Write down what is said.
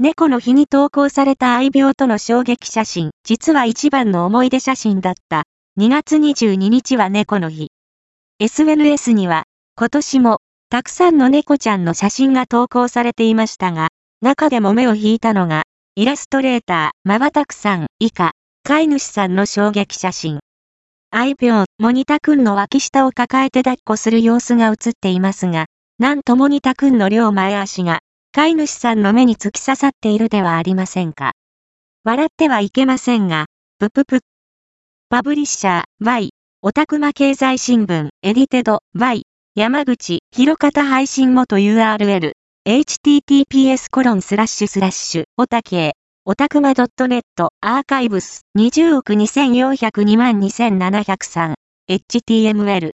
猫の日に投稿された愛病との衝撃写真、実は一番の思い出写真だった。2月22日は猫の日。SNS には、今年も、たくさんの猫ちゃんの写真が投稿されていましたが、中でも目を引いたのが、イラストレーター、まばたくさん、以下、飼い主さんの衝撃写真。愛病、モニタくんの脇下を抱えて抱っこする様子が写っていますが、なんとモニタくんの両前足が、飼い主さんの目に突き刺さっているではありませんか。笑ってはいけませんが、ぷぷぷ。パブリッシャー、Y、オタクマ経済新聞、エディテド、Y、山口、広方配信元 URL、https コロンスラッシュスラッシュ、オタケ。オタクマ .net、アーカイブス、20億2402万2703、html